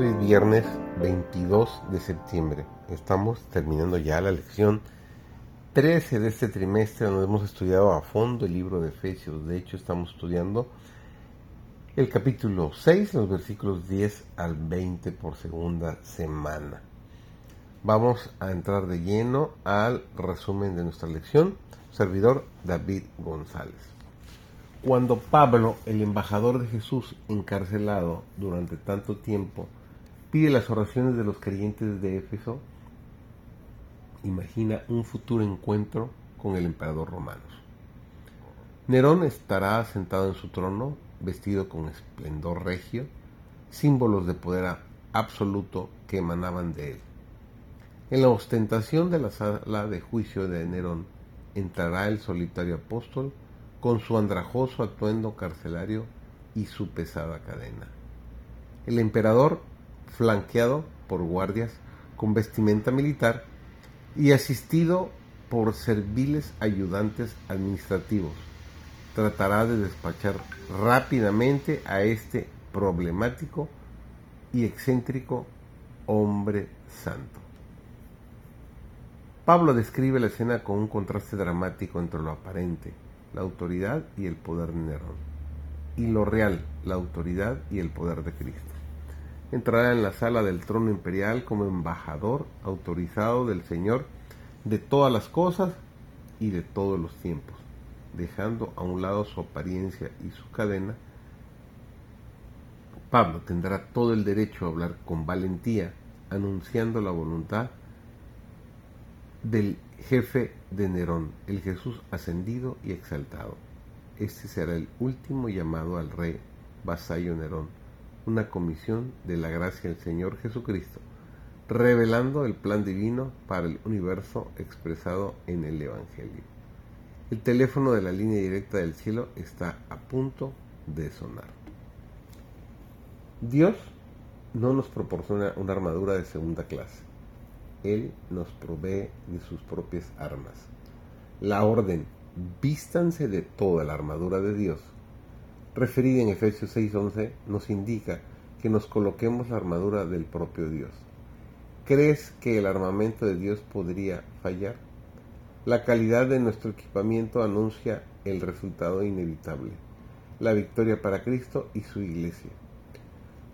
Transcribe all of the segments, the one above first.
Viernes 22 de septiembre. Estamos terminando ya la lección 13 de este trimestre donde hemos estudiado a fondo el libro de Efesios. De hecho, estamos estudiando el capítulo 6, los versículos 10 al 20 por segunda semana. Vamos a entrar de lleno al resumen de nuestra lección. Servidor David González. Cuando Pablo, el embajador de Jesús, encarcelado durante tanto tiempo, pide las oraciones de los creyentes de Éfeso, imagina un futuro encuentro con el emperador romano. Nerón estará sentado en su trono, vestido con esplendor regio, símbolos de poder absoluto que emanaban de él. En la ostentación de la sala de juicio de Nerón entrará el solitario apóstol con su andrajoso atuendo carcelario y su pesada cadena. El emperador flanqueado por guardias con vestimenta militar y asistido por serviles ayudantes administrativos. Tratará de despachar rápidamente a este problemático y excéntrico hombre santo. Pablo describe la escena con un contraste dramático entre lo aparente, la autoridad y el poder de Nerón, y lo real, la autoridad y el poder de Cristo entrará en la sala del trono imperial como embajador autorizado del Señor de todas las cosas y de todos los tiempos, dejando a un lado su apariencia y su cadena. Pablo tendrá todo el derecho a hablar con valentía, anunciando la voluntad del jefe de Nerón, el Jesús ascendido y exaltado. Este será el último llamado al rey vasallo Nerón una comisión de la gracia del Señor Jesucristo, revelando el plan divino para el universo expresado en el Evangelio. El teléfono de la línea directa del cielo está a punto de sonar. Dios no nos proporciona una armadura de segunda clase. Él nos provee de sus propias armas. La orden, vístanse de toda la armadura de Dios, referida en Efesios 6:11, nos indica que nos coloquemos la armadura del propio Dios. ¿Crees que el armamento de Dios podría fallar? La calidad de nuestro equipamiento anuncia el resultado inevitable, la victoria para Cristo y su iglesia.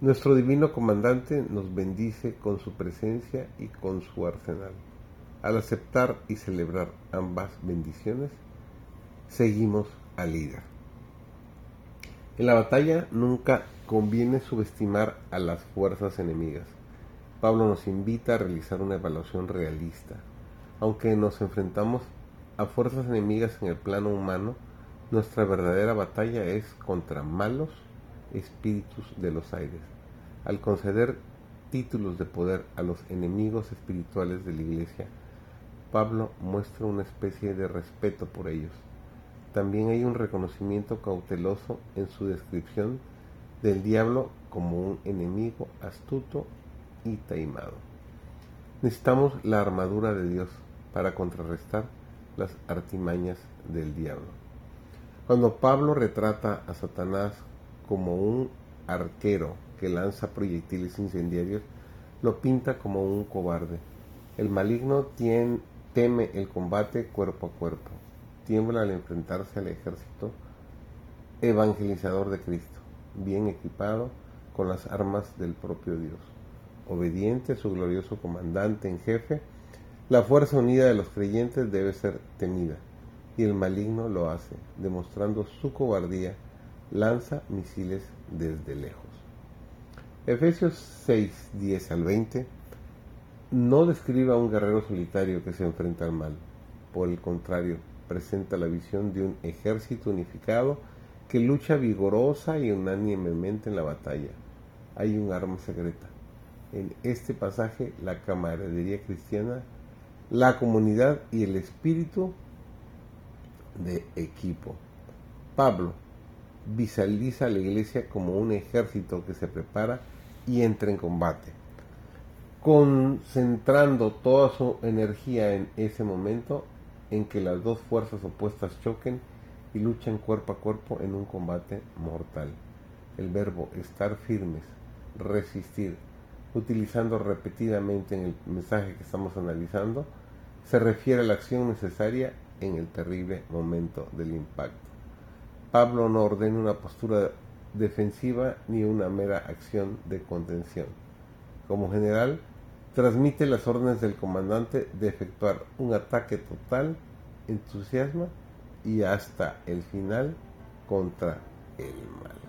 Nuestro divino comandante nos bendice con su presencia y con su arsenal. Al aceptar y celebrar ambas bendiciones, seguimos al líder. En la batalla nunca conviene subestimar a las fuerzas enemigas. Pablo nos invita a realizar una evaluación realista. Aunque nos enfrentamos a fuerzas enemigas en el plano humano, nuestra verdadera batalla es contra malos espíritus de los aires. Al conceder títulos de poder a los enemigos espirituales de la iglesia, Pablo muestra una especie de respeto por ellos también hay un reconocimiento cauteloso en su descripción del diablo como un enemigo astuto y taimado. Necesitamos la armadura de Dios para contrarrestar las artimañas del diablo. Cuando Pablo retrata a Satanás como un arquero que lanza proyectiles incendiarios, lo pinta como un cobarde. El maligno teme el combate cuerpo a cuerpo tiembla al enfrentarse al ejército evangelizador de Cristo, bien equipado con las armas del propio Dios. Obediente a su glorioso comandante en jefe, la fuerza unida de los creyentes debe ser temida, y el maligno lo hace, demostrando su cobardía, lanza misiles desde lejos. Efesios 6, 10 al 20 no describe a un guerrero solitario que se enfrenta al mal, por el contrario, presenta la visión de un ejército unificado que lucha vigorosa y unánimemente en la batalla. Hay un arma secreta. En este pasaje, la camaradería cristiana, la comunidad y el espíritu de equipo. Pablo visualiza a la iglesia como un ejército que se prepara y entra en combate. Concentrando toda su energía en ese momento, en que las dos fuerzas opuestas choquen y luchan cuerpo a cuerpo en un combate mortal. El verbo estar firmes, resistir, utilizando repetidamente en el mensaje que estamos analizando, se refiere a la acción necesaria en el terrible momento del impacto. Pablo no ordena una postura defensiva ni una mera acción de contención. Como general, transmite las órdenes del comandante de efectuar un ataque total, entusiasma y hasta el final contra el mal.